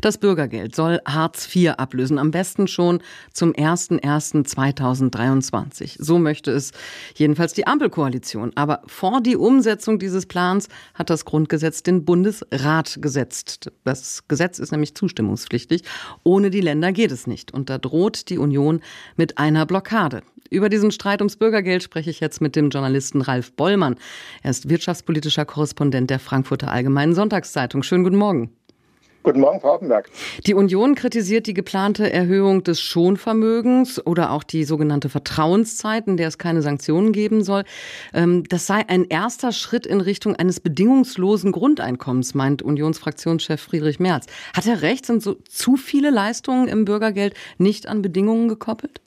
Das Bürgergeld soll Hartz IV ablösen, am besten schon zum 01.01.2023. So möchte es jedenfalls die Ampelkoalition. Aber vor die Umsetzung dieses Plans hat das Grundgesetz den Bundesrat gesetzt. Das Gesetz ist nämlich zustimmungspflichtig. Ohne die Länder geht es nicht. Und da droht die Union mit einer Blockade. Über diesen Streit ums Bürgergeld spreche ich jetzt mit dem Journalisten Ralf Bollmann. Er ist wirtschaftspolitischer Korrespondent der Frankfurter Allgemeinen Sonntagszeitung. Schönen guten Morgen. Guten Morgen, Frau Offenberg. Die Union kritisiert die geplante Erhöhung des Schonvermögens oder auch die sogenannte Vertrauenszeit, in der es keine Sanktionen geben soll. Ähm, das sei ein erster Schritt in Richtung eines bedingungslosen Grundeinkommens, meint Unionsfraktionschef Friedrich Merz. Hat er recht? Sind so zu viele Leistungen im Bürgergeld nicht an Bedingungen gekoppelt?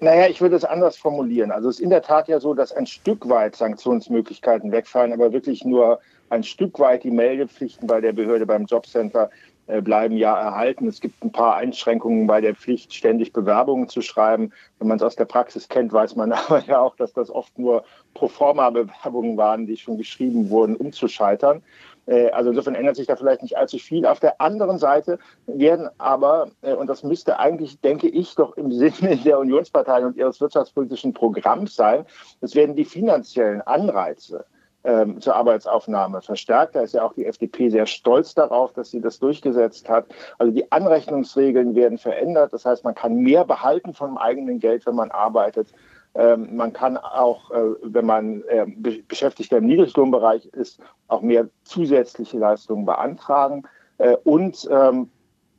Naja, ich würde es anders formulieren. Also es ist in der Tat ja so, dass ein Stück weit Sanktionsmöglichkeiten wegfallen, aber wirklich nur ein Stück weit die Meldepflichten bei der Behörde beim Jobcenter äh, bleiben ja erhalten. Es gibt ein paar Einschränkungen bei der Pflicht, ständig Bewerbungen zu schreiben. Wenn man es aus der Praxis kennt, weiß man aber ja auch, dass das oft nur Proforma-Bewerbungen waren, die schon geschrieben wurden, um zu scheitern. Äh, also insofern ändert sich da vielleicht nicht allzu viel. Auf der anderen Seite werden aber, äh, und das müsste eigentlich, denke ich, doch im Sinne der Unionspartei und ihres wirtschaftspolitischen Programms sein, es werden die finanziellen Anreize ähm, zur Arbeitsaufnahme verstärkt. Da ist ja auch die FDP sehr stolz darauf, dass sie das durchgesetzt hat. Also die Anrechnungsregeln werden verändert. Das heißt, man kann mehr behalten vom eigenen Geld, wenn man arbeitet. Ähm, man kann auch, äh, wenn man äh, Beschäftigter im Niedriglohnbereich ist, auch mehr zusätzliche Leistungen beantragen. Äh, und ähm,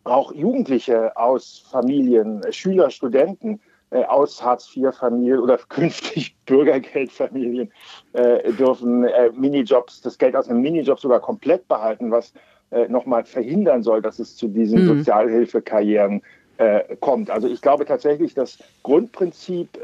auch Jugendliche aus Familien, Schüler, Studenten aus Hartz-IV-Familien oder künftig Bürgergeldfamilien dürfen Minijobs, das Geld aus einem Minijob sogar komplett behalten, was nochmal verhindern soll, dass es zu diesen mhm. Sozialhilfekarrieren kommt. Also ich glaube tatsächlich, das Grundprinzip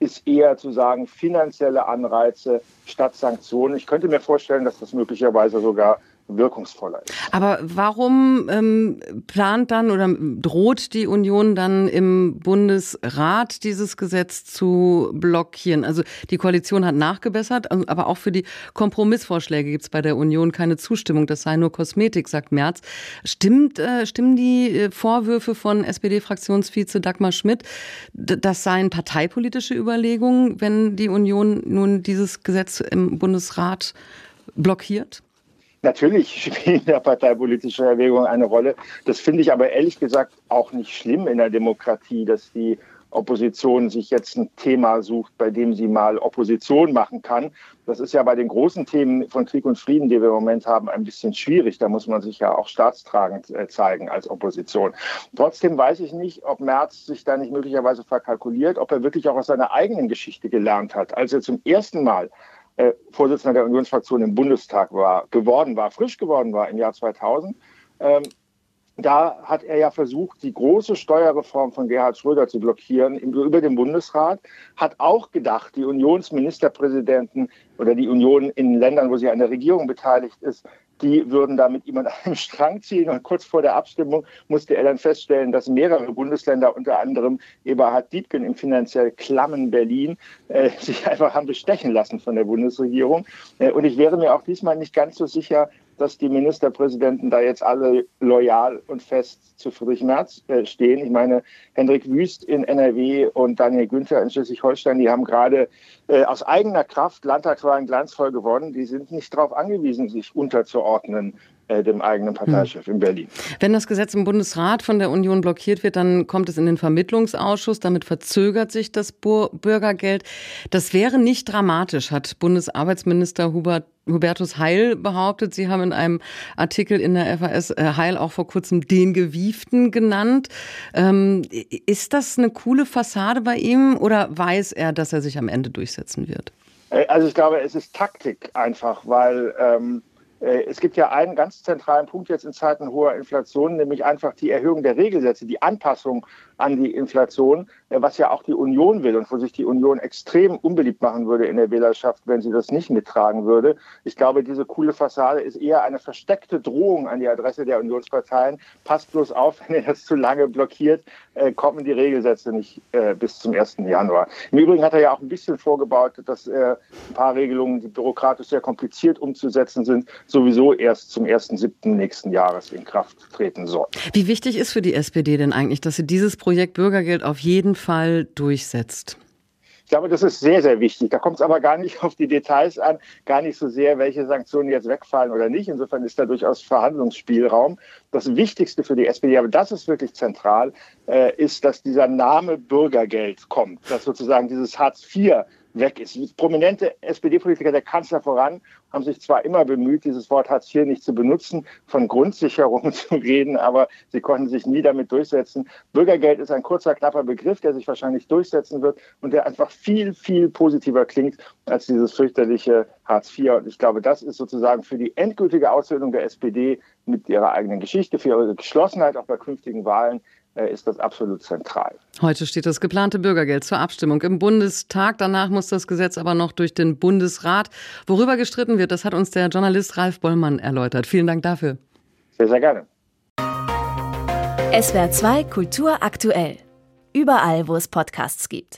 ist eher zu sagen, finanzielle Anreize statt Sanktionen. Ich könnte mir vorstellen, dass das möglicherweise sogar wirkungsvoller ist. Aber warum ähm, plant dann oder droht die Union dann im Bundesrat dieses Gesetz zu blockieren? Also die Koalition hat nachgebessert, also, aber auch für die Kompromissvorschläge gibt es bei der Union keine Zustimmung. Das sei nur Kosmetik, sagt Merz. Stimmt, äh, stimmen die äh, Vorwürfe von SPD-Fraktionsvize Dagmar Schmidt, das seien parteipolitische Überlegungen, wenn die Union nun dieses Gesetz im Bundesrat blockiert? Natürlich spielen ja parteipolitische Erwägungen eine Rolle. Das finde ich aber ehrlich gesagt auch nicht schlimm in der Demokratie, dass die Opposition sich jetzt ein Thema sucht, bei dem sie mal Opposition machen kann. Das ist ja bei den großen Themen von Krieg und Frieden, die wir im Moment haben, ein bisschen schwierig. Da muss man sich ja auch staatstragend äh, zeigen als Opposition. Trotzdem weiß ich nicht, ob Merz sich da nicht möglicherweise verkalkuliert, ob er wirklich auch aus seiner eigenen Geschichte gelernt hat. Als er zum ersten Mal äh, Vorsitzender der Unionsfraktion im Bundestag war, geworden war, frisch geworden war im Jahr 2000. Ähm, da hat er ja versucht, die große Steuerreform von Gerhard Schröder zu blockieren über den Bundesrat, hat auch gedacht, die Unionsministerpräsidenten oder die Union in Ländern, wo sie an der Regierung beteiligt ist, die würden da mit ihm an einem Strang ziehen. Und kurz vor der Abstimmung musste er dann feststellen, dass mehrere Bundesländer, unter anderem Eberhard Diebken im finanziell klammen Berlin, äh, sich einfach haben bestechen lassen von der Bundesregierung. Äh, und ich wäre mir auch diesmal nicht ganz so sicher, dass die Ministerpräsidenten da jetzt alle loyal und fest zu Friedrich Merz äh, stehen. Ich meine, Hendrik Wüst in NRW und Daniel Günther in Schleswig-Holstein, die haben gerade äh, aus eigener Kraft Landtagswahlen glanzvoll gewonnen. Die sind nicht darauf angewiesen, sich unterzuordnen dem eigenen Parteichef hm. in Berlin. Wenn das Gesetz im Bundesrat von der Union blockiert wird, dann kommt es in den Vermittlungsausschuss. Damit verzögert sich das Bürgergeld. Das wäre nicht dramatisch, hat Bundesarbeitsminister Hubert Hubertus Heil behauptet. Sie haben in einem Artikel in der FAS äh, Heil auch vor kurzem den Gewieften genannt. Ähm, ist das eine coole Fassade bei ihm oder weiß er, dass er sich am Ende durchsetzen wird? Äh, also ich glaube, es ist Taktik einfach, weil ähm, Äh, es gibt ja einen ganz zentralen Punkt jetzt in Zeiten hoher Inflation, nämlich einfach die Erhöhung der Regelsätze, die Anpassung an die Inflation, äh, was ja auch die Union will und wo sich die Union extrem unbeliebt machen würde in der Wählerschaft, wenn sie das nicht mittragen würde. Ich glaube, diese coole Fassade ist eher eine versteckte Drohung an die Adresse der Unionsparteien. Passt bloß auf, wenn ihr das zu lange blockiert, äh, kommen die Regelsätze nicht bis zum 1. Januar. Im Übrigen hat er ja auch ein bisschen vorgebaut, dass ein paar Regelungen, die bürokratisch sehr kompliziert umzusetzen sind, sowieso erst zum 1.7. nächsten Jahres in Kraft treten soll. Wie wichtig ist für die SPD denn eigentlich, dass sie dieses Projekt Bürgergeld auf jeden Fall durchsetzt? Ich glaube, das ist sehr, sehr wichtig. Da kommt es aber gar nicht auf die Details an, gar nicht so sehr, welche Sanktionen jetzt wegfallen oder nicht. Insofern ist da durchaus Verhandlungsspielraum. Das Wichtigste für die SPD, aber das ist wirklich zentral, äh, ist, dass dieser Name Bürgergeld kommt, dass sozusagen dieses Hartz IV weg ist. Prominente SPD-Politiker, der Kanzler voran, haben sich zwar immer bemüht, dieses Wort Hartz IV nicht zu benutzen, von Grundsicherung zu reden, aber sie konnten sich nie damit durchsetzen. Bürgergeld ist ein kurzer, knapper Begriff, der sich wahrscheinlich durchsetzen wird und der einfach viel, viel positiver klingt als dieses fürchterliche Hartz IV. Und ich glaube, das ist sozusagen für die endgültige Aushöhlung der SPD mit ihrer eigenen Geschichte, für ihre Geschlossenheit auch bei künftigen Wahlen ist das absolut zentral. Heute steht das geplante Bürgergeld zur Abstimmung im Bundestag. Danach muss das Gesetz aber noch durch den Bundesrat. Worüber gestritten wird, das hat uns der Journalist Ralf Bollmann erläutert. Vielen Dank dafür. Sehr, sehr gerne. SWR 2 Kultur aktuell. Überall, wo es Podcasts gibt.